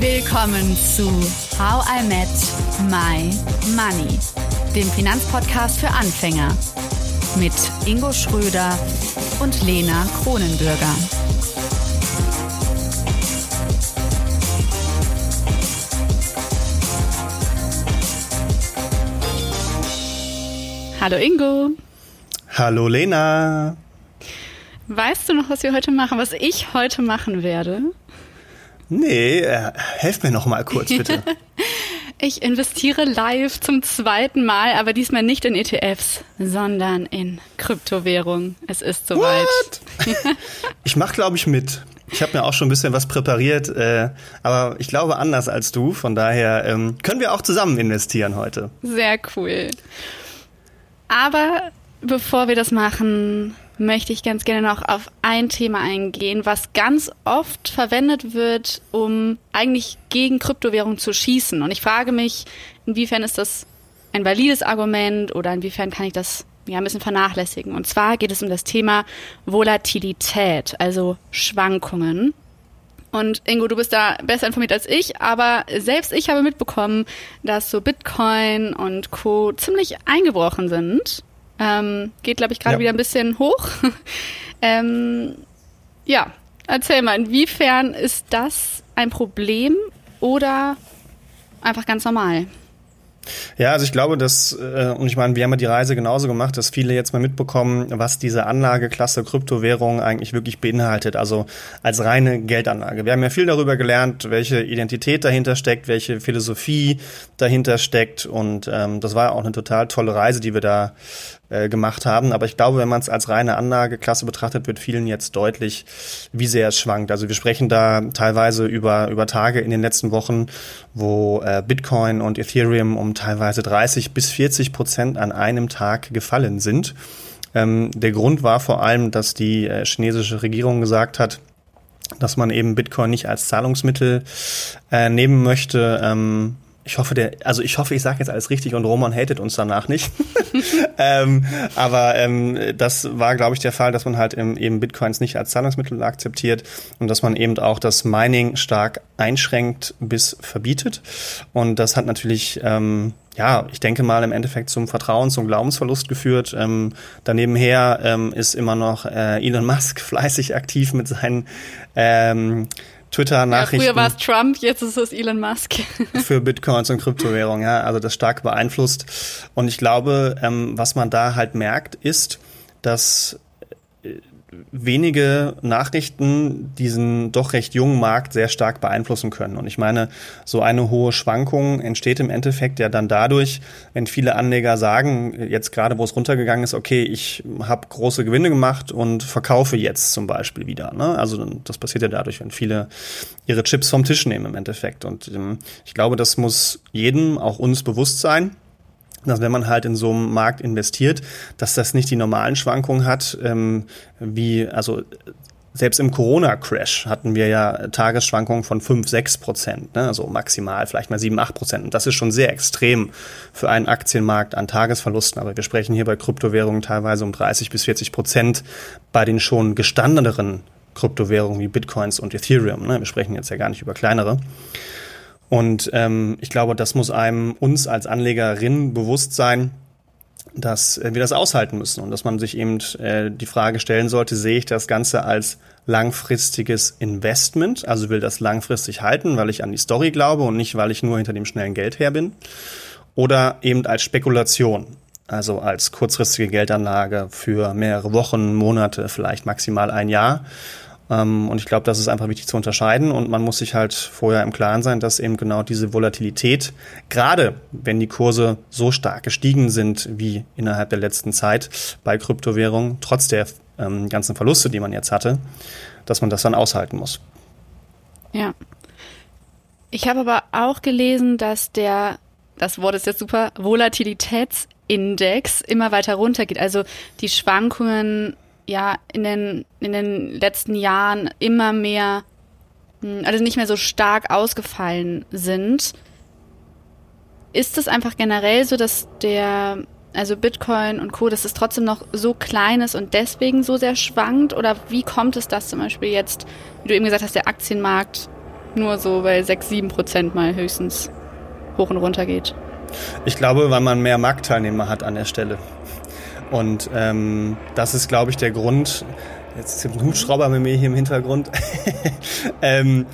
Willkommen zu How I Met My Money, dem Finanzpodcast für Anfänger mit Ingo Schröder und Lena Kronenbürger. Hallo Ingo. Hallo Lena. Weißt du noch, was wir heute machen, was ich heute machen werde? Nee, äh, helf mir noch mal kurz bitte. ich investiere live zum zweiten Mal, aber diesmal nicht in ETFs, sondern in Kryptowährung. Es ist soweit. ich mache, glaube ich, mit. Ich habe mir auch schon ein bisschen was präpariert, äh, aber ich glaube anders als du. Von daher ähm, können wir auch zusammen investieren heute. Sehr cool. Aber bevor wir das machen, möchte ich ganz gerne noch auf ein Thema eingehen, was ganz oft verwendet wird, um eigentlich gegen Kryptowährung zu schießen. Und ich frage mich, inwiefern ist das ein valides Argument oder inwiefern kann ich das ja ein bisschen vernachlässigen. Und zwar geht es um das Thema Volatilität, also Schwankungen. Und Ingo, du bist da besser informiert als ich, aber selbst ich habe mitbekommen, dass so Bitcoin und Co. ziemlich eingebrochen sind. Ähm, geht, glaube ich, gerade ja. wieder ein bisschen hoch. ähm, ja, erzähl mal, inwiefern ist das ein Problem oder einfach ganz normal? Ja, also ich glaube, dass, äh, und ich meine, wir haben ja die Reise genauso gemacht, dass viele jetzt mal mitbekommen, was diese Anlageklasse Kryptowährung eigentlich wirklich beinhaltet, also als reine Geldanlage. Wir haben ja viel darüber gelernt, welche Identität dahinter steckt, welche Philosophie dahinter steckt und ähm, das war ja auch eine total tolle Reise, die wir da äh, gemacht haben. Aber ich glaube, wenn man es als reine Anlageklasse betrachtet, wird vielen jetzt deutlich, wie sehr es schwankt. Also wir sprechen da teilweise über, über Tage in den letzten Wochen, wo äh, Bitcoin und Ethereum um teilweise 30 bis 40 Prozent an einem Tag gefallen sind. Ähm, der Grund war vor allem, dass die äh, chinesische Regierung gesagt hat, dass man eben Bitcoin nicht als Zahlungsmittel äh, nehmen möchte. Ähm, ich hoffe, der, also ich hoffe, ich sage jetzt alles richtig und Roman hatet uns danach nicht. ähm, aber ähm, das war, glaube ich, der Fall, dass man halt eben Bitcoins nicht als Zahlungsmittel akzeptiert und dass man eben auch das Mining stark einschränkt bis verbietet. Und das hat natürlich ähm, ja, ich denke mal im Endeffekt zum Vertrauens- und Glaubensverlust geführt. Ähm, daneben her ähm, ist immer noch äh, Elon Musk fleißig aktiv mit seinen ähm, Twitter-Nachrichten. Ja, früher war es Trump, jetzt ist es Elon Musk. für Bitcoins und Kryptowährungen, ja, also das stark beeinflusst. Und ich glaube, ähm, was man da halt merkt, ist, dass wenige Nachrichten diesen doch recht jungen Markt sehr stark beeinflussen können. Und ich meine, so eine hohe Schwankung entsteht im Endeffekt ja dann dadurch, wenn viele Anleger sagen, jetzt gerade wo es runtergegangen ist, okay, ich habe große Gewinne gemacht und verkaufe jetzt zum Beispiel wieder. Ne? Also das passiert ja dadurch, wenn viele ihre Chips vom Tisch nehmen im Endeffekt. Und ähm, ich glaube, das muss jedem, auch uns bewusst sein dass wenn man halt in so einem Markt investiert, dass das nicht die normalen Schwankungen hat, ähm, wie, also selbst im Corona-Crash hatten wir ja Tagesschwankungen von 5, 6 Prozent, ne? also maximal vielleicht mal 7, 8 Prozent. Und das ist schon sehr extrem für einen Aktienmarkt an Tagesverlusten. Aber wir sprechen hier bei Kryptowährungen teilweise um 30 bis 40 Prozent bei den schon gestandeneren Kryptowährungen wie Bitcoins und Ethereum. Ne? Wir sprechen jetzt ja gar nicht über kleinere. Und ähm, ich glaube, das muss einem uns als Anlegerin bewusst sein, dass äh, wir das aushalten müssen und dass man sich eben äh, die Frage stellen sollte, sehe ich das Ganze als langfristiges Investment, also will das langfristig halten, weil ich an die Story glaube und nicht, weil ich nur hinter dem schnellen Geld her bin, oder eben als Spekulation, also als kurzfristige Geldanlage für mehrere Wochen, Monate, vielleicht maximal ein Jahr und ich glaube, das ist einfach wichtig zu unterscheiden und man muss sich halt vorher im Klaren sein, dass eben genau diese Volatilität, gerade wenn die Kurse so stark gestiegen sind wie innerhalb der letzten Zeit bei Kryptowährungen, trotz der ähm, ganzen Verluste, die man jetzt hatte, dass man das dann aushalten muss. Ja. Ich habe aber auch gelesen, dass der, das Wort ist jetzt super, Volatilitätsindex immer weiter runtergeht. Also die Schwankungen ja in den, in den letzten Jahren immer mehr, hm, also nicht mehr so stark ausgefallen sind. Ist es einfach generell so, dass der, also Bitcoin und Co., dass es trotzdem noch so klein ist und deswegen so sehr schwankt? Oder wie kommt es, dass zum Beispiel jetzt, wie du eben gesagt hast, der Aktienmarkt nur so bei 6, 7 Prozent mal höchstens hoch und runter geht? Ich glaube, weil man mehr Marktteilnehmer hat an der Stelle. Und ähm, das ist, glaube ich, der Grund. Jetzt ist ein Hubschrauber mit mir hier im Hintergrund. ähm,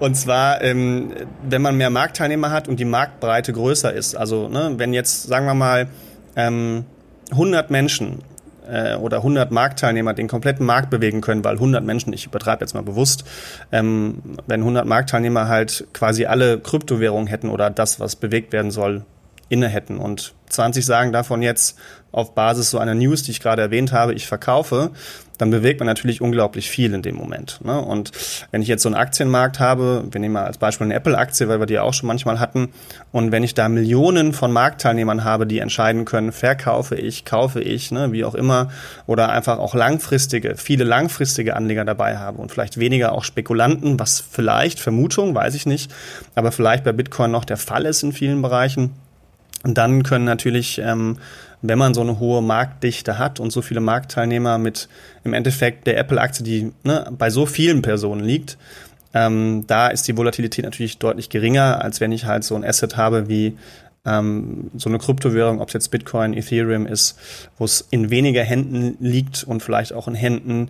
und zwar, ähm, wenn man mehr Marktteilnehmer hat und die Marktbreite größer ist. Also, ne, wenn jetzt, sagen wir mal, ähm, 100 Menschen äh, oder 100 Marktteilnehmer den kompletten Markt bewegen können, weil 100 Menschen, ich übertreibe jetzt mal bewusst, ähm, wenn 100 Marktteilnehmer halt quasi alle Kryptowährungen hätten oder das, was bewegt werden soll, inne hätten und 20 sagen davon jetzt auf Basis so einer News, die ich gerade erwähnt habe, ich verkaufe, dann bewegt man natürlich unglaublich viel in dem Moment. Ne? Und wenn ich jetzt so einen Aktienmarkt habe, wir nehmen mal als Beispiel eine Apple-Aktie, weil wir die auch schon manchmal hatten, und wenn ich da Millionen von Marktteilnehmern habe, die entscheiden können, verkaufe ich, kaufe ich, ne, wie auch immer, oder einfach auch langfristige, viele langfristige Anleger dabei habe und vielleicht weniger auch Spekulanten, was vielleicht, Vermutung, weiß ich nicht, aber vielleicht bei Bitcoin noch der Fall ist in vielen Bereichen, und dann können natürlich, ähm, wenn man so eine hohe Marktdichte hat und so viele Marktteilnehmer mit im Endeffekt der Apple-Aktie, die ne, bei so vielen Personen liegt, ähm, da ist die Volatilität natürlich deutlich geringer, als wenn ich halt so ein Asset habe wie ähm, so eine Kryptowährung, ob es jetzt Bitcoin, Ethereum ist, wo es in weniger Händen liegt und vielleicht auch in Händen,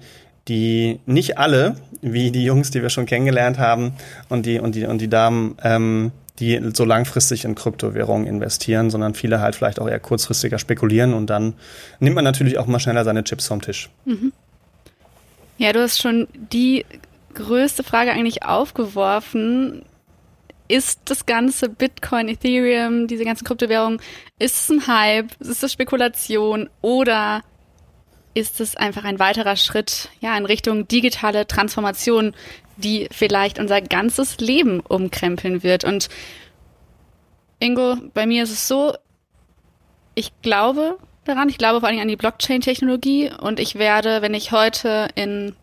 die nicht alle, wie die Jungs, die wir schon kennengelernt haben und die und die und die Damen, ähm, die so langfristig in Kryptowährungen investieren, sondern viele halt vielleicht auch eher kurzfristiger spekulieren und dann nimmt man natürlich auch mal schneller seine Chips vom Tisch. Mhm. Ja, du hast schon die größte Frage eigentlich aufgeworfen. Ist das ganze Bitcoin, Ethereum, diese ganzen Kryptowährungen, ist es ein Hype? Ist es Spekulation? Oder ist es einfach ein weiterer Schritt ja, in Richtung digitale Transformation, die vielleicht unser ganzes Leben umkrempeln wird. Und Ingo, bei mir ist es so, ich glaube daran, ich glaube vor allem an die Blockchain-Technologie und ich werde, wenn ich heute in,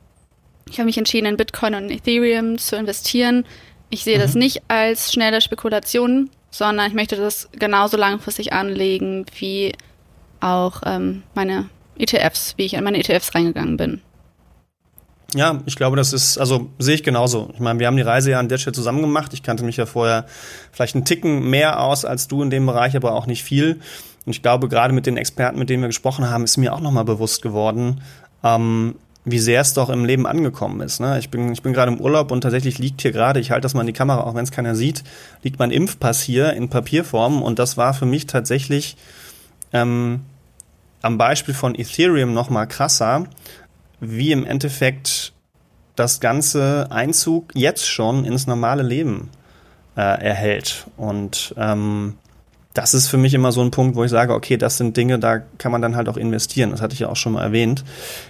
ich habe mich entschieden, in Bitcoin und Ethereum zu investieren, ich sehe mhm. das nicht als schnelle Spekulation, sondern ich möchte das genauso langfristig anlegen wie auch ähm, meine ETFs, wie ich in meine ETFs reingegangen bin. Ja, ich glaube, das ist, also sehe ich genauso. Ich meine, wir haben die Reise ja an der Stelle zusammen gemacht. Ich kannte mich ja vorher vielleicht einen Ticken mehr aus als du in dem Bereich, aber auch nicht viel. Und ich glaube, gerade mit den Experten, mit denen wir gesprochen haben, ist mir auch nochmal bewusst geworden, ähm, wie sehr es doch im Leben angekommen ist. Ne? Ich bin, ich bin gerade im Urlaub und tatsächlich liegt hier gerade, ich halte das mal in die Kamera, auch wenn es keiner sieht, liegt mein Impfpass hier in Papierform und das war für mich tatsächlich ähm, am Beispiel von Ethereum nochmal krasser, wie im Endeffekt das ganze Einzug jetzt schon ins normale Leben äh, erhält. Und ähm, das ist für mich immer so ein Punkt, wo ich sage, okay, das sind Dinge, da kann man dann halt auch investieren. Das hatte ich ja auch schon mal erwähnt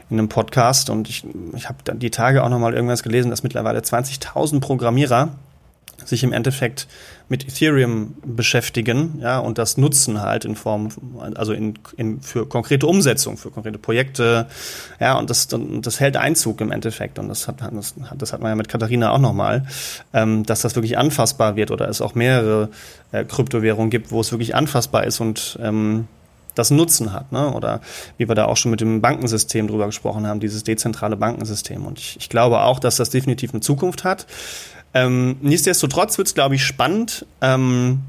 in einem Podcast. Und ich, ich habe dann die Tage auch noch mal irgendwas gelesen, dass mittlerweile 20.000 Programmierer sich im Endeffekt mit Ethereum beschäftigen, ja, und das nutzen halt in Form, also in, in für konkrete Umsetzung, für konkrete Projekte, ja, und das, das hält Einzug im Endeffekt. Und das hat, das, das hat man ja mit Katharina auch nochmal, ähm, dass das wirklich anfassbar wird oder es auch mehrere äh, Kryptowährungen gibt, wo es wirklich anfassbar ist und ähm, das Nutzen hat, ne? Oder wie wir da auch schon mit dem Bankensystem drüber gesprochen haben, dieses dezentrale Bankensystem. Und ich, ich glaube auch, dass das definitiv eine Zukunft hat. Ähm, nichtsdestotrotz wird es, glaube ich, spannend, ähm,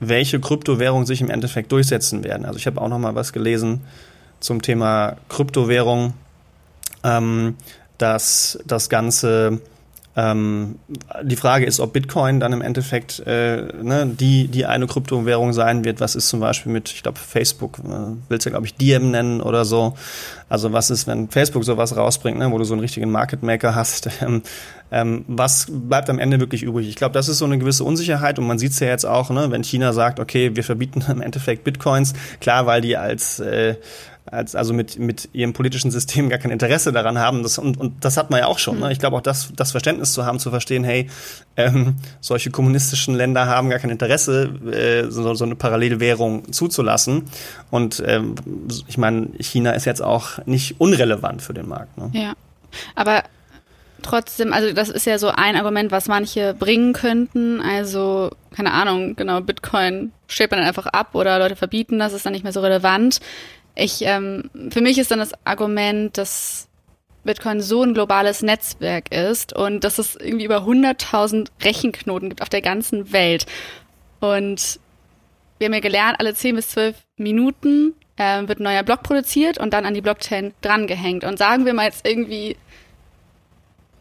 welche Kryptowährungen sich im Endeffekt durchsetzen werden. Also ich habe auch noch mal was gelesen zum Thema Kryptowährung, ähm, dass das Ganze ähm, die Frage ist, ob Bitcoin dann im Endeffekt äh, ne, die, die eine Kryptowährung sein wird. Was ist zum Beispiel mit, ich glaube, Facebook, äh, willst du, glaube ich, Diem nennen oder so. Also was ist, wenn Facebook sowas rausbringt, ne, wo du so einen richtigen Market Maker hast? Ähm, ähm, was bleibt am Ende wirklich übrig? Ich glaube, das ist so eine gewisse Unsicherheit und man sieht es ja jetzt auch, ne, wenn China sagt, okay, wir verbieten im Endeffekt Bitcoins, klar, weil die als äh, als also mit, mit ihrem politischen System gar kein Interesse daran haben. Das, und, und das hat man ja auch schon. Ne? Ich glaube auch, das, das Verständnis zu haben, zu verstehen, hey, ähm, solche kommunistischen Länder haben gar kein Interesse, äh, so, so eine Parallelwährung zuzulassen. Und ähm, ich meine, China ist jetzt auch nicht unrelevant für den Markt. Ne? Ja, aber trotzdem, also das ist ja so ein Argument, was manche bringen könnten. Also, keine Ahnung, genau, Bitcoin stellt man dann einfach ab oder Leute verbieten das, ist dann nicht mehr so relevant. Ich, ähm, für mich ist dann das Argument, dass Bitcoin so ein globales Netzwerk ist und dass es irgendwie über 100.000 Rechenknoten gibt auf der ganzen Welt. Und wir haben ja gelernt, alle 10 bis 12 Minuten äh, wird ein neuer Block produziert und dann an die Blockchain drangehängt. Und sagen wir mal jetzt irgendwie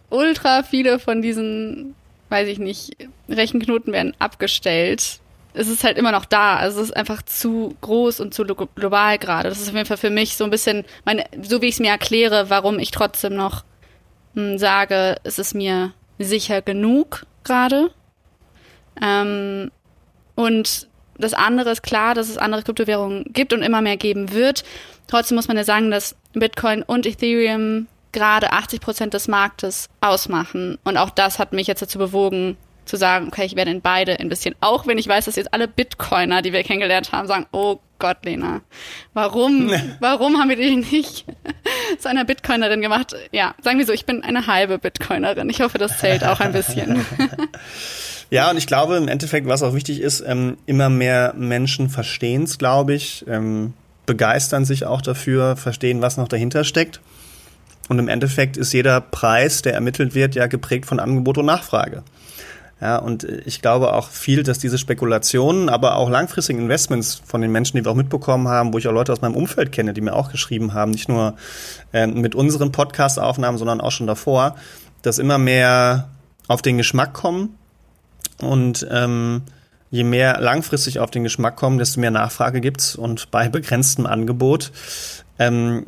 ultra viele von diesen, weiß ich nicht, Rechenknoten werden abgestellt. Es ist halt immer noch da. Also es ist einfach zu groß und zu global gerade. Das ist auf jeden Fall für mich so ein bisschen, meine, so wie ich es mir erkläre, warum ich trotzdem noch mh, hm, sage, es ist mir sicher genug gerade. Ähm, und das andere ist klar, dass es andere Kryptowährungen gibt und immer mehr geben wird. Trotzdem muss man ja sagen, dass Bitcoin und Ethereum gerade 80 Prozent des Marktes ausmachen. Und auch das hat mich jetzt dazu bewogen, zu sagen, okay, ich werde in beide investieren. Auch wenn ich weiß, dass jetzt alle Bitcoiner, die wir kennengelernt haben, sagen, oh Gott, Lena, warum, warum haben wir dich nicht zu einer Bitcoinerin gemacht? Ja, sagen wir so, ich bin eine halbe Bitcoinerin. Ich hoffe, das zählt auch ein bisschen. Ja, und ich glaube im Endeffekt, was auch wichtig ist, ähm, immer mehr Menschen verstehen es, glaube ich, ähm, begeistern sich auch dafür, verstehen, was noch dahinter steckt. Und im Endeffekt ist jeder Preis, der ermittelt wird, ja geprägt von Angebot und Nachfrage. Ja, und ich glaube auch viel, dass diese Spekulationen, aber auch langfristigen Investments von den Menschen, die wir auch mitbekommen haben, wo ich auch Leute aus meinem Umfeld kenne, die mir auch geschrieben haben, nicht nur äh, mit unseren Podcast-Aufnahmen, sondern auch schon davor, dass immer mehr auf den Geschmack kommen und ähm, je mehr langfristig auf den Geschmack kommen, desto mehr Nachfrage gibt's und bei begrenztem Angebot ähm,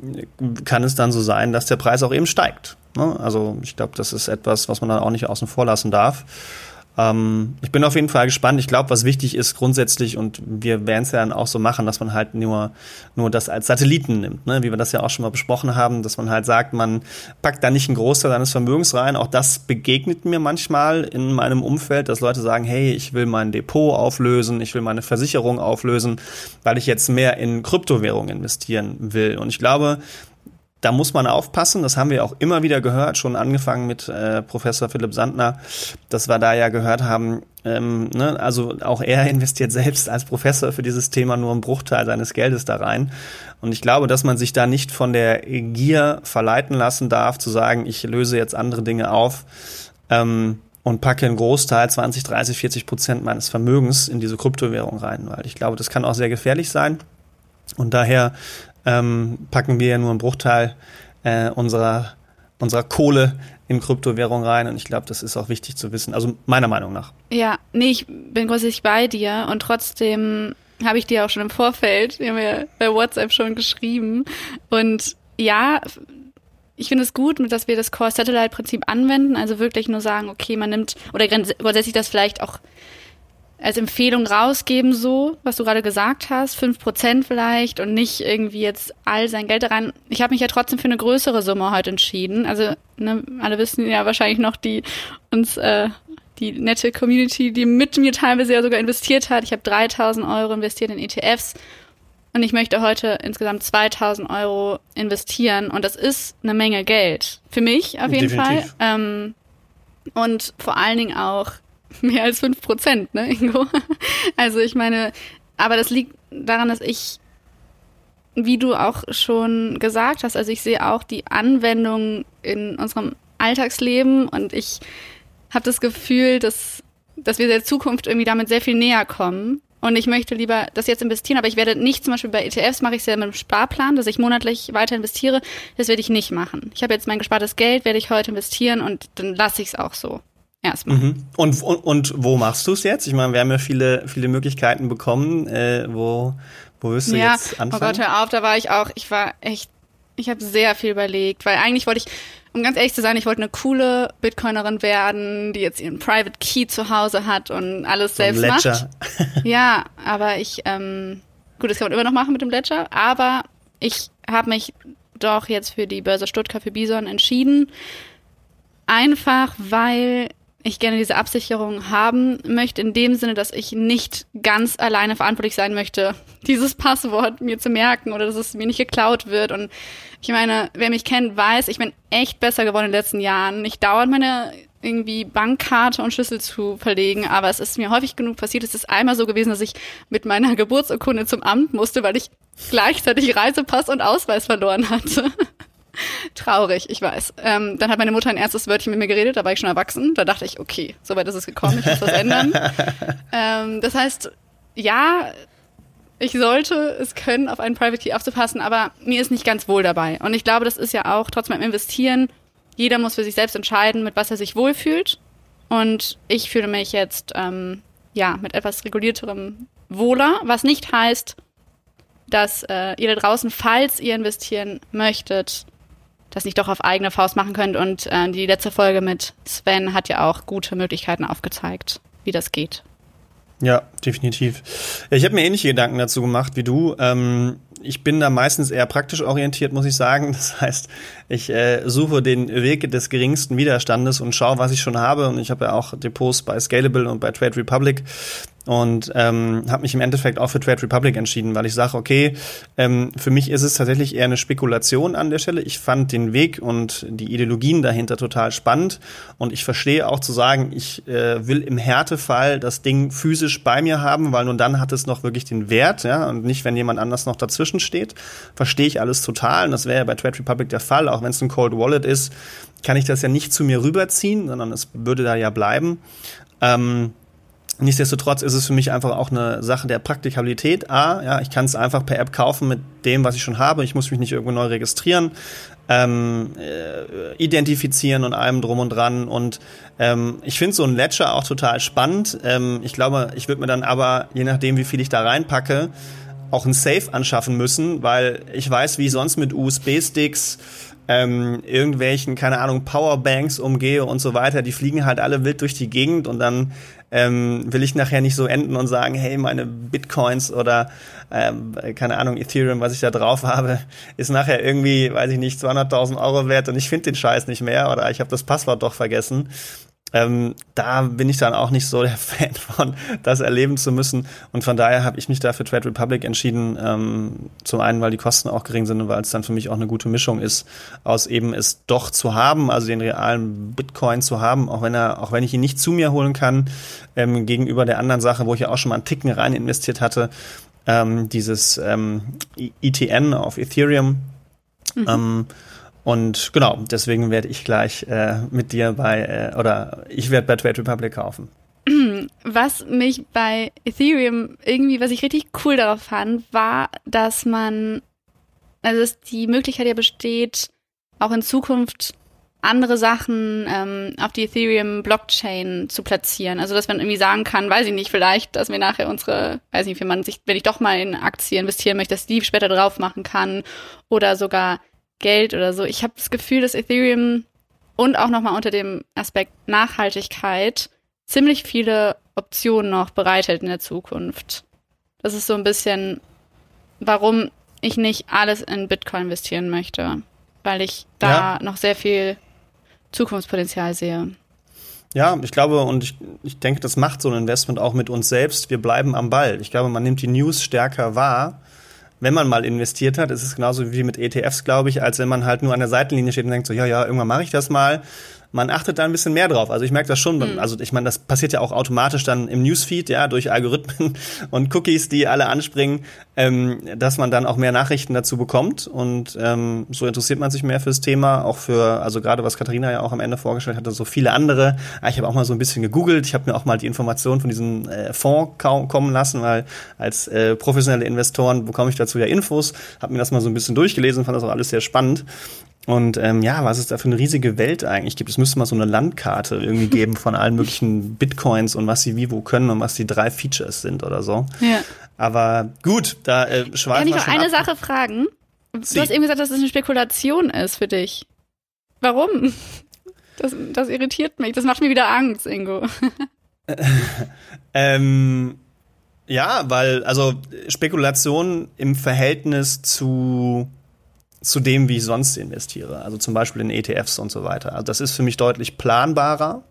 kann es dann so sein, dass der Preis auch eben steigt. Ne? Also ich glaube, das ist etwas, was man dann auch nicht außen vor lassen darf. Ähm, ich bin auf jeden Fall gespannt. Ich glaube, was wichtig ist grundsätzlich, und wir werden es ja dann auch so machen, dass man halt nur, nur das als Satelliten nimmt, ne? wie wir das ja auch schon mal besprochen haben, dass man halt sagt, man packt da nicht einen Großteil seines Vermögens rein. Auch das begegnet mir manchmal in meinem Umfeld, dass Leute sagen, hey, ich will mein Depot auflösen, ich will meine Versicherung auflösen, weil ich jetzt mehr in Kryptowährungen investieren will. Und ich glaube, da muss man aufpassen, das haben wir auch immer wieder gehört, schon angefangen mit äh, Professor Philipp Sandner, dass wir da ja gehört haben, ähm, ne, also auch er investiert selbst als Professor für dieses Thema nur einen Bruchteil seines Geldes da rein. Und ich glaube, dass man sich da nicht von der Gier verleiten lassen darf, zu sagen, ich löse jetzt andere Dinge auf. Ähm, und packe einen Großteil, 20, 30, 40 Prozent meines Vermögens in diese Kryptowährung rein, weil ich glaube, das kann auch sehr gefährlich sein. Und daher ähm, packen wir ja nur einen Bruchteil äh, unserer, unserer Kohle in Kryptowährung rein und ich glaube, das ist auch wichtig zu wissen. Also meiner Meinung nach. Ja, nee, ich bin grundsätzlich bei dir und trotzdem habe ich dir auch schon im Vorfeld, wir haben ja bei WhatsApp schon geschrieben und ja, ich finde es gut, dass wir das Core-Satellite-Prinzip anwenden, also wirklich nur sagen, okay, man nimmt, oder grundsätzlich das vielleicht auch als Empfehlung rausgeben, so, was du gerade gesagt hast, fünf Prozent vielleicht und nicht irgendwie jetzt all sein Geld rein. Ich habe mich ja trotzdem für eine größere Summe heute entschieden. Also, ne, alle wissen ja wahrscheinlich noch, die uns, äh, die nette Community, die mit mir teilweise ja sogar investiert hat. Ich habe 3000 Euro investiert in ETFs und ich möchte heute insgesamt 2000 Euro investieren und das ist eine Menge Geld. Für mich auf jeden Definitiv. Fall. Ähm, und vor allen Dingen auch mehr als fünf Prozent, ne, Ingo? Also ich meine, aber das liegt daran, dass ich, wie du auch schon gesagt hast, also ich sehe auch die Anwendung in unserem Alltagsleben und ich habe das Gefühl, dass, dass wir der Zukunft irgendwie damit sehr viel näher kommen. Und ich möchte lieber das jetzt investieren, aber ich werde nicht zum Beispiel bei ETFs mache ich es ja mit einem Sparplan, dass ich monatlich weiter investiere. Das werde ich nicht machen. Ich habe jetzt mein gespartes Geld, werde ich heute investieren und dann lasse ich es auch so. Erstmal. Mhm. Und, und, und wo machst du es jetzt? Ich meine, wir haben ja viele, viele Möglichkeiten bekommen. Äh, wo, wo wirst du ja, jetzt anfangen? Oh Gott, hör auf, da war ich auch, ich war echt, ich habe sehr viel überlegt, weil eigentlich wollte ich, um ganz ehrlich zu sein, ich wollte eine coole Bitcoinerin werden, die jetzt ihren Private Key zu Hause hat und alles so selbst macht. ja, aber ich, ähm, gut, das kann man immer noch machen mit dem Ledger, aber ich habe mich doch jetzt für die Börse Stuttgart für Bison entschieden. Einfach weil ich gerne diese Absicherung haben möchte, in dem Sinne, dass ich nicht ganz alleine verantwortlich sein möchte, dieses Passwort mir zu merken oder dass es mir nicht geklaut wird. Und ich meine, wer mich kennt, weiß, ich bin echt besser geworden in den letzten Jahren. Ich dauert meine irgendwie Bankkarte und Schlüssel zu verlegen, aber es ist mir häufig genug passiert. Es ist einmal so gewesen, dass ich mit meiner Geburtsurkunde zum Amt musste, weil ich gleichzeitig Reisepass und Ausweis verloren hatte. Traurig, ich weiß. Ähm, dann hat meine Mutter ein erstes Wörtchen mit mir geredet, da war ich schon erwachsen. Da dachte ich, okay, soweit ist es gekommen, ich muss was ändern. ähm, das heißt, ja, ich sollte es können, auf einen Private Key aufzupassen, aber mir ist nicht ganz wohl dabei. Und ich glaube, das ist ja auch trotzdem beim Investieren. Jeder muss für sich selbst entscheiden, mit was er sich wohlfühlt. Und ich fühle mich jetzt ähm, ja mit etwas regulierterem wohler, was nicht heißt, dass äh, ihr da draußen, falls ihr investieren möchtet, das nicht doch auf eigene Faust machen könnt. Und äh, die letzte Folge mit Sven hat ja auch gute Möglichkeiten aufgezeigt, wie das geht. Ja, definitiv. Ich habe mir ähnliche Gedanken dazu gemacht wie du. Ähm, ich bin da meistens eher praktisch orientiert, muss ich sagen. Das heißt, ich äh, suche den Weg des geringsten Widerstandes und schaue, was ich schon habe. Und ich habe ja auch Depots bei Scalable und bei Trade Republic und ähm, habe mich im Endeffekt auch für Trade Republic entschieden, weil ich sage, okay, ähm, für mich ist es tatsächlich eher eine Spekulation an der Stelle. Ich fand den Weg und die Ideologien dahinter total spannend und ich verstehe auch zu sagen, ich äh, will im Härtefall das Ding physisch bei mir haben, weil nur dann hat es noch wirklich den Wert, ja, und nicht, wenn jemand anders noch dazwischen steht. Verstehe ich alles total und das wäre ja bei Trade Republic der Fall, auch wenn es ein Cold Wallet ist, kann ich das ja nicht zu mir rüberziehen, sondern es würde da ja bleiben. Ähm, Nichtsdestotrotz ist es für mich einfach auch eine Sache der Praktikabilität. A, ja, ich kann es einfach per App kaufen mit dem, was ich schon habe. Ich muss mich nicht irgendwo neu registrieren, ähm, äh, identifizieren und allem drum und dran. Und ähm, ich finde so ein Ledger auch total spannend. Ähm, ich glaube, ich würde mir dann aber, je nachdem, wie viel ich da reinpacke, auch ein Safe anschaffen müssen, weil ich weiß, wie sonst mit USB-Sticks ähm, irgendwelchen, keine Ahnung, Powerbanks umgehe und so weiter, die fliegen halt alle wild durch die Gegend und dann ähm, will ich nachher nicht so enden und sagen, hey, meine Bitcoins oder ähm, keine Ahnung, Ethereum, was ich da drauf habe, ist nachher irgendwie, weiß ich nicht, 200.000 Euro wert und ich finde den Scheiß nicht mehr oder ich habe das Passwort doch vergessen. Ähm, da bin ich dann auch nicht so der Fan von, das erleben zu müssen. Und von daher habe ich mich da für Trade Republic entschieden. Ähm, zum einen, weil die Kosten auch gering sind und weil es dann für mich auch eine gute Mischung ist, aus eben es doch zu haben, also den realen Bitcoin zu haben, auch wenn er, auch wenn ich ihn nicht zu mir holen kann, ähm, gegenüber der anderen Sache, wo ich ja auch schon mal einen Ticken rein investiert hatte, ähm, dieses ähm, ETN auf Ethereum. Mhm. Ähm, und genau, deswegen werde ich gleich äh, mit dir bei, äh, oder ich werde bei Trade Republic kaufen. Was mich bei Ethereum irgendwie, was ich richtig cool darauf fand, war, dass man, also dass die Möglichkeit ja besteht, auch in Zukunft andere Sachen ähm, auf die Ethereum Blockchain zu platzieren. Also dass man irgendwie sagen kann, weiß ich nicht, vielleicht, dass wir nachher unsere, weiß nicht, wenn man sich, wenn ich doch mal in Aktien investieren möchte, dass die später drauf machen kann oder sogar Geld oder so. Ich habe das Gefühl, dass Ethereum und auch nochmal unter dem Aspekt Nachhaltigkeit ziemlich viele Optionen noch bereithält in der Zukunft. Das ist so ein bisschen, warum ich nicht alles in Bitcoin investieren möchte, weil ich da ja. noch sehr viel Zukunftspotenzial sehe. Ja, ich glaube und ich, ich denke, das macht so ein Investment auch mit uns selbst. Wir bleiben am Ball. Ich glaube, man nimmt die News stärker wahr wenn man mal investiert hat, ist es genauso wie mit ETFs, glaube ich, als wenn man halt nur an der Seitenlinie steht und denkt so, ja, ja, irgendwann mache ich das mal man achtet da ein bisschen mehr drauf. Also ich merke das schon, mhm. also ich meine, das passiert ja auch automatisch dann im Newsfeed, ja, durch Algorithmen und Cookies, die alle anspringen, ähm, dass man dann auch mehr Nachrichten dazu bekommt und ähm, so interessiert man sich mehr fürs Thema, auch für, also gerade was Katharina ja auch am Ende vorgestellt hatte, so viele andere. Ah, ich habe auch mal so ein bisschen gegoogelt, ich habe mir auch mal die Informationen von diesem äh, Fonds kommen lassen, weil als äh, professionelle Investoren bekomme ich dazu ja Infos, habe mir das mal so ein bisschen durchgelesen, fand das auch alles sehr spannend und ähm, ja, was es da für eine riesige Welt eigentlich gibt. Es müsste mal so eine Landkarte irgendwie geben von allen möglichen Bitcoins und was sie wie wo können und was die drei Features sind oder so. Ja. Aber gut, da äh, schweifen Kann ich noch eine ab. Sache fragen? Sie. Du hast eben gesagt, dass das eine Spekulation ist für dich. Warum? Das, das irritiert mich. Das macht mir wieder Angst, Ingo. ähm, ja, weil, also Spekulation im Verhältnis zu zu dem, wie ich sonst investiere. Also zum Beispiel in ETFs und so weiter. Also das ist für mich deutlich planbarer,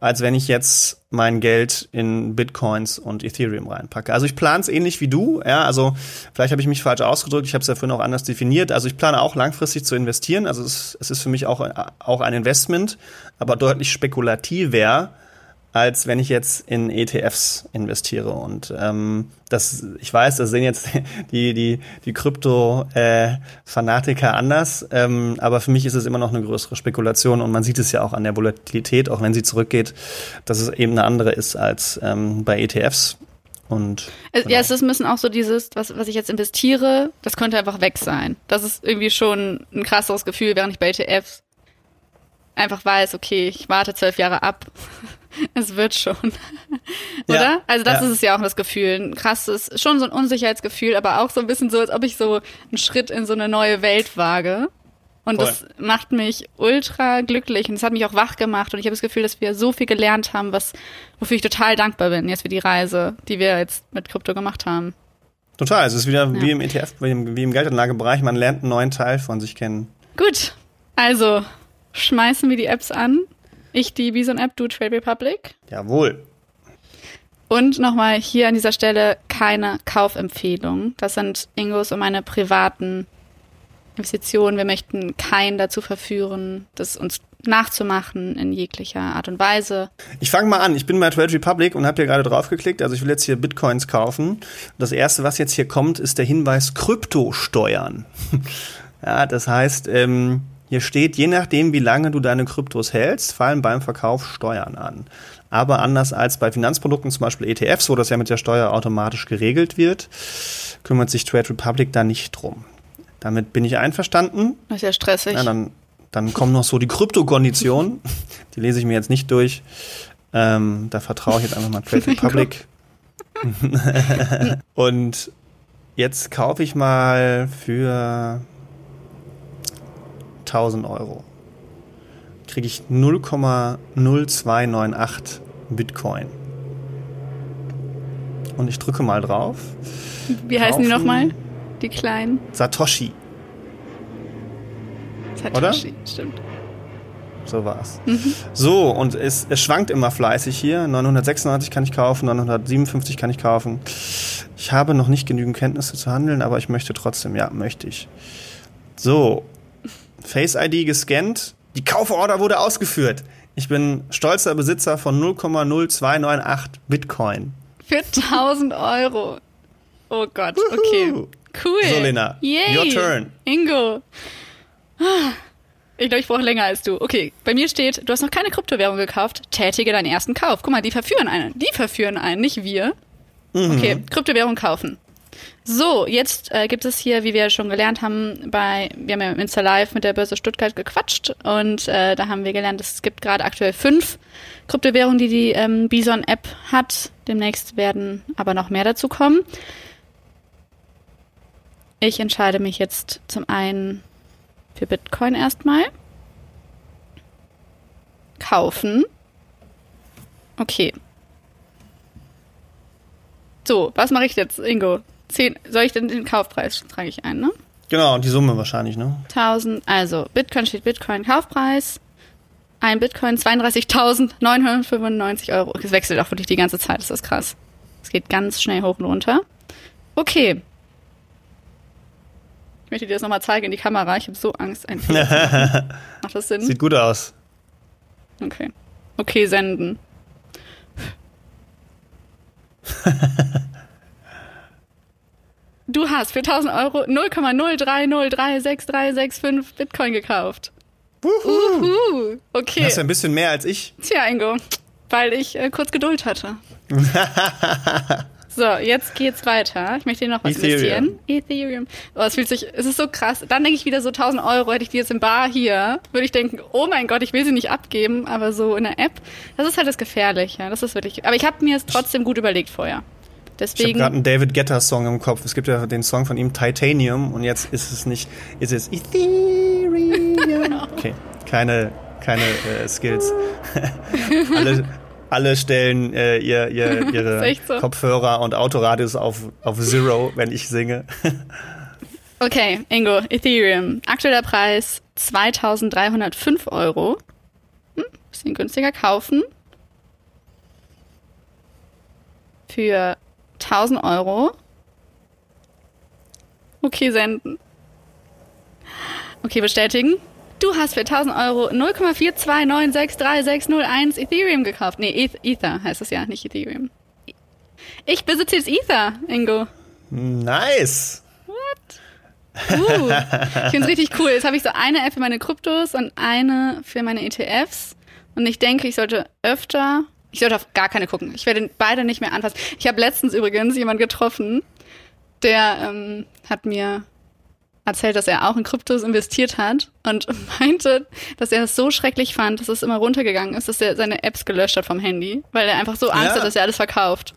als wenn ich jetzt mein Geld in Bitcoins und Ethereum reinpacke. Also ich plane es ähnlich wie du. Ja, also vielleicht habe ich mich falsch ausgedrückt. Ich habe es ja vorhin auch anders definiert. Also ich plane auch langfristig zu investieren. Also es, es ist für mich auch, auch ein Investment, aber deutlich spekulativer als wenn ich jetzt in ETFs investiere. Und ähm, das, ich weiß, das sehen jetzt die, die, die Krypto-Fanatiker äh, anders, ähm, aber für mich ist es immer noch eine größere Spekulation und man sieht es ja auch an der Volatilität, auch wenn sie zurückgeht, dass es eben eine andere ist als ähm, bei ETFs. Und genau. Ja, es ist ein bisschen auch so dieses, was, was ich jetzt investiere, das könnte einfach weg sein. Das ist irgendwie schon ein krasseres Gefühl, während ich bei ETFs einfach weiß, okay, ich warte zwölf Jahre ab. es wird schon. Oder? Ja, also das ja. ist es ja auch das Gefühl. Ein krasses, schon so ein Unsicherheitsgefühl, aber auch so ein bisschen so, als ob ich so einen Schritt in so eine neue Welt wage. Und Voll. das macht mich ultra glücklich und es hat mich auch wach gemacht und ich habe das Gefühl, dass wir so viel gelernt haben, was, wofür ich total dankbar bin, jetzt für die Reise, die wir jetzt mit Krypto gemacht haben. Total, es ist wieder ja. wie im ETF, wie im, wie im Geldanlagebereich, man lernt einen neuen Teil von sich kennen. Gut, also schmeißen wir die Apps an. Ich die Bison-App, du Trade Republic. Jawohl. Und nochmal hier an dieser Stelle keine Kaufempfehlung. Das sind Ingos und meine privaten Investitionen. Wir möchten keinen dazu verführen, das uns nachzumachen in jeglicher Art und Weise. Ich fange mal an. Ich bin bei Trade Republic und habe hier gerade draufgeklickt. Also ich will jetzt hier Bitcoins kaufen. Das erste, was jetzt hier kommt, ist der Hinweis Kryptosteuern. ja, das heißt, ähm, hier steht, je nachdem, wie lange du deine Kryptos hältst, fallen beim Verkauf Steuern an. Aber anders als bei Finanzprodukten, zum Beispiel ETFs, wo das ja mit der Steuer automatisch geregelt wird, kümmert sich Trade Republic da nicht drum. Damit bin ich einverstanden. Das ist ja stressig. Ja, dann, dann kommen noch so die Kryptokonditionen. die lese ich mir jetzt nicht durch. Ähm, da vertraue ich jetzt einfach mal Trade Republic. Und jetzt kaufe ich mal für 1000 Euro kriege ich 0,0298 Bitcoin. Und ich drücke mal drauf. Wie heißen die nochmal? Die kleinen? Satoshi. Satoshi, Oder? stimmt. So war's. Mhm. So, und es, es schwankt immer fleißig hier. 996 kann ich kaufen, 957 kann ich kaufen. Ich habe noch nicht genügend Kenntnisse zu handeln, aber ich möchte trotzdem, ja, möchte ich. So, Face ID gescannt. Die Kauforder wurde ausgeführt. Ich bin stolzer Besitzer von 0,0298 Bitcoin. Für 1000 Euro. Oh Gott, okay. Cool. So, Lena, Yay. your turn. Ingo. Ich glaube, ich brauche länger als du. Okay, bei mir steht, du hast noch keine Kryptowährung gekauft, tätige deinen ersten Kauf. Guck mal, die verführen einen. Die verführen einen, nicht wir. Mhm. Okay, Kryptowährung kaufen. So, jetzt äh, gibt es hier, wie wir schon gelernt haben, bei, wir haben ja im Insta Live mit der Börse Stuttgart gequatscht und äh, da haben wir gelernt, es gibt gerade aktuell fünf Kryptowährungen, die die ähm, Bison-App hat. Demnächst werden aber noch mehr dazu kommen. Ich entscheide mich jetzt zum einen für Bitcoin erstmal. Kaufen. Okay. So, was mache ich jetzt, Ingo? Zehn, soll ich denn den Kaufpreis trage ich ein, ne? Genau, und die Summe wahrscheinlich, ne? 1000, also Bitcoin steht Bitcoin Kaufpreis. Ein Bitcoin 32.995 Euro. Es wechselt auch wirklich die ganze Zeit, das ist krass. Es geht ganz schnell hoch und runter. Okay. Ich möchte dir das nochmal zeigen in die Kamera. Ich habe so Angst. Ein Macht das Sinn? Sieht gut aus. Okay. Okay, senden. du hast für 1000 Euro 0,030366365 Bitcoin gekauft. Uhu. Uhu. Okay. Das ist ein bisschen mehr als ich. Tja, Ingo, weil ich äh, kurz Geduld hatte. so, jetzt geht's weiter. Ich möchte dir noch was Ethereum. investieren. Ethereum. Oh, es fühlt sich, es ist so krass. Dann denke ich wieder so 1000 Euro, hätte ich die jetzt im Bar hier, würde ich denken, oh mein Gott, ich will sie nicht abgeben, aber so in der App, das ist halt das Gefährliche. Das ist wirklich, aber ich habe mir es trotzdem gut überlegt vorher. Deswegen, ich habe gerade einen David Guetta Song im Kopf. Es gibt ja den Song von ihm Titanium und jetzt ist es nicht, ist es Ethereum. Okay, keine, keine äh, Skills. alle, alle stellen äh, ihr, ihr, ihre so. Kopfhörer und Autoradios auf, auf Zero, wenn ich singe. okay, Ingo, Ethereum. Aktueller Preis 2305 Euro. Hm, bisschen günstiger kaufen. Für 1000 Euro. Okay, senden. Okay, bestätigen. Du hast für 1000 Euro 0,4296361 Ethereum gekauft. Nee, Ether heißt es ja, nicht Ethereum. Ich besitze jetzt Ether, Ingo. Nice. What? Uh, ich finde es richtig cool. Jetzt habe ich so eine App für meine Kryptos und eine für meine ETFs. Und ich denke, ich sollte öfter, ich sollte auf gar keine gucken. Ich werde beide nicht mehr anfassen. Ich habe letztens übrigens jemanden getroffen, der ähm, hat mir erzählt, dass er auch in Kryptos investiert hat und meinte, dass er es so schrecklich fand, dass es immer runtergegangen ist, dass er seine Apps gelöscht hat vom Handy, weil er einfach so Angst ja. hat, dass er alles verkauft.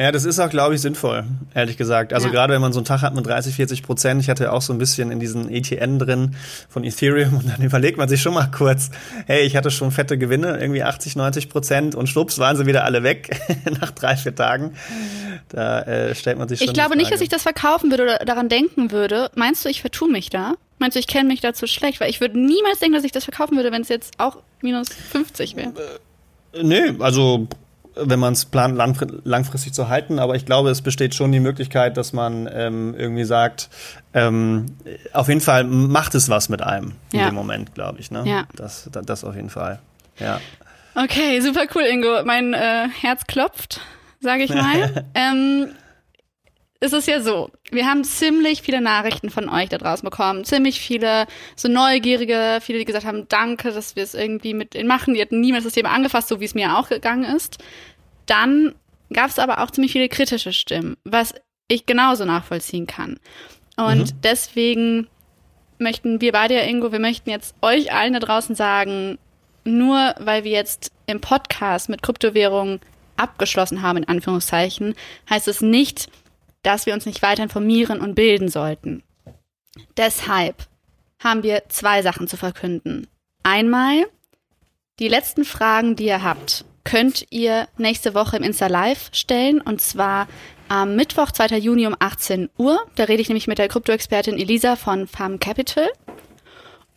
Ja, das ist auch, glaube ich, sinnvoll, ehrlich gesagt. Also ja. gerade wenn man so einen Tag hat mit 30, 40 Prozent, ich hatte auch so ein bisschen in diesen ETN drin von Ethereum und dann überlegt man sich schon mal kurz, hey, ich hatte schon fette Gewinne, irgendwie 80, 90 Prozent und schwupps waren sie wieder alle weg nach drei, vier Tagen. Da äh, stellt man sich schon Ich glaube nicht, dass ich das verkaufen würde oder daran denken würde. Meinst du, ich vertue mich da? Meinst du, ich kenne mich dazu schlecht? Weil ich würde niemals denken, dass ich das verkaufen würde, wenn es jetzt auch minus 50 wäre. Äh, nee, also wenn man es plant, langfristig zu halten. Aber ich glaube, es besteht schon die Möglichkeit, dass man ähm, irgendwie sagt, ähm, auf jeden Fall macht es was mit einem in dem Moment, glaube ich. Ne? Ja. Das, das, das auf jeden Fall. Ja. Okay, super cool, Ingo. Mein äh, Herz klopft, sage ich mal. ähm, es ist ja so, wir haben ziemlich viele Nachrichten von euch da draußen bekommen. Ziemlich viele so Neugierige, viele, die gesagt haben, danke, dass wir es irgendwie mit ihnen machen. Die hatten niemals das Thema angefasst, so wie es mir auch gegangen ist. Dann gab es aber auch ziemlich viele kritische Stimmen, was ich genauso nachvollziehen kann. Und mhm. deswegen möchten wir beide ja, Ingo, wir möchten jetzt euch allen da draußen sagen, nur weil wir jetzt im Podcast mit Kryptowährungen abgeschlossen haben, in Anführungszeichen, heißt es nicht, dass wir uns nicht weiter informieren und bilden sollten. Deshalb haben wir zwei Sachen zu verkünden. Einmal, die letzten Fragen, die ihr habt, könnt ihr nächste Woche im Insta Live stellen und zwar am Mittwoch, 2. Juni um 18 Uhr. Da rede ich nämlich mit der Krypto-Expertin Elisa von Farm Capital.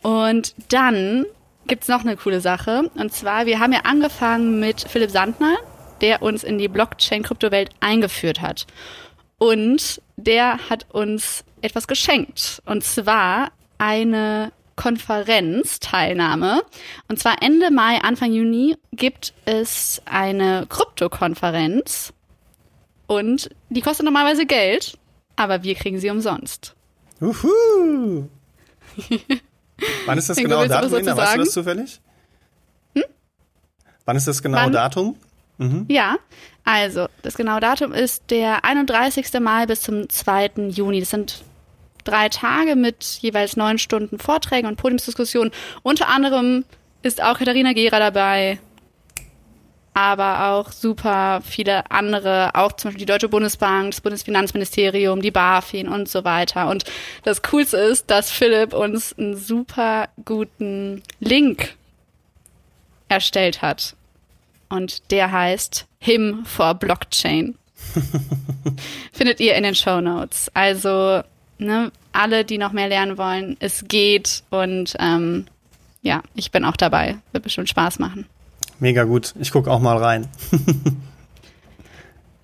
Und dann gibt's noch eine coole Sache. Und zwar, wir haben ja angefangen mit Philipp Sandner, der uns in die Blockchain-Kryptowelt eingeführt hat. Und der hat uns etwas geschenkt. Und zwar eine Konferenzteilnahme. Und zwar Ende Mai, Anfang Juni gibt es eine Krypto-Konferenz. Und die kostet normalerweise Geld, aber wir kriegen sie umsonst. Uhu. Wann ist das genaue Datum? Weißt du das zufällig? Hm? Wann ist das genaue Wann? Datum? Mhm. Ja, also das genaue Datum ist der 31. Mai bis zum 2. Juni. Das sind drei Tage mit jeweils neun Stunden Vorträgen und Podiumsdiskussionen. Unter anderem ist auch Katharina Gera dabei, aber auch super viele andere, auch zum Beispiel die Deutsche Bundesbank, das Bundesfinanzministerium, die BaFin und so weiter. Und das Coolste ist, dass Philipp uns einen super guten Link erstellt hat und der heißt Him for Blockchain. Findet ihr in den Show Notes. Also ne, alle, die noch mehr lernen wollen, es geht und ähm, ja, ich bin auch dabei. Wird bestimmt Spaß machen. Mega gut. Ich gucke auch mal rein.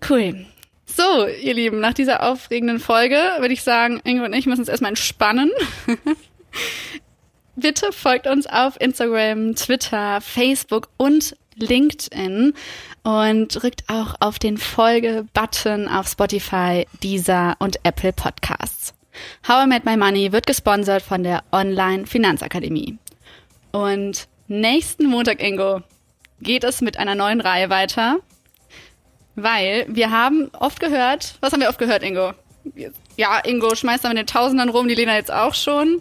cool. So, ihr Lieben, nach dieser aufregenden Folge würde ich sagen, Ingo und ich müssen uns erstmal entspannen. Bitte folgt uns auf Instagram, Twitter, Facebook und LinkedIn und drückt auch auf den Folge-Button auf Spotify, Deezer und Apple Podcasts. How I Met My Money wird gesponsert von der Online Finanzakademie. Und nächsten Montag, Ingo, geht es mit einer neuen Reihe weiter, weil wir haben oft gehört, was haben wir oft gehört, Ingo? Ja, Ingo schmeißt da mit den Tausendern rum, die Lena jetzt auch schon.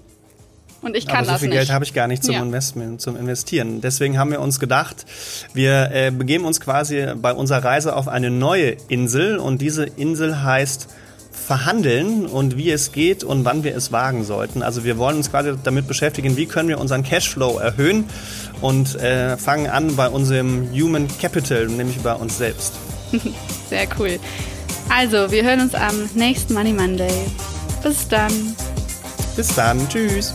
Und ich kann Aber so das viel nicht. Geld habe ich gar nicht zum ja. Investment, zum Investieren. Deswegen haben wir uns gedacht, wir äh, begeben uns quasi bei unserer Reise auf eine neue Insel und diese Insel heißt verhandeln und wie es geht und wann wir es wagen sollten. Also wir wollen uns quasi damit beschäftigen, wie können wir unseren Cashflow erhöhen und äh, fangen an bei unserem Human Capital, nämlich bei uns selbst. Sehr cool. Also, wir hören uns am nächsten Money Monday. Bis dann. Bis dann. Tschüss.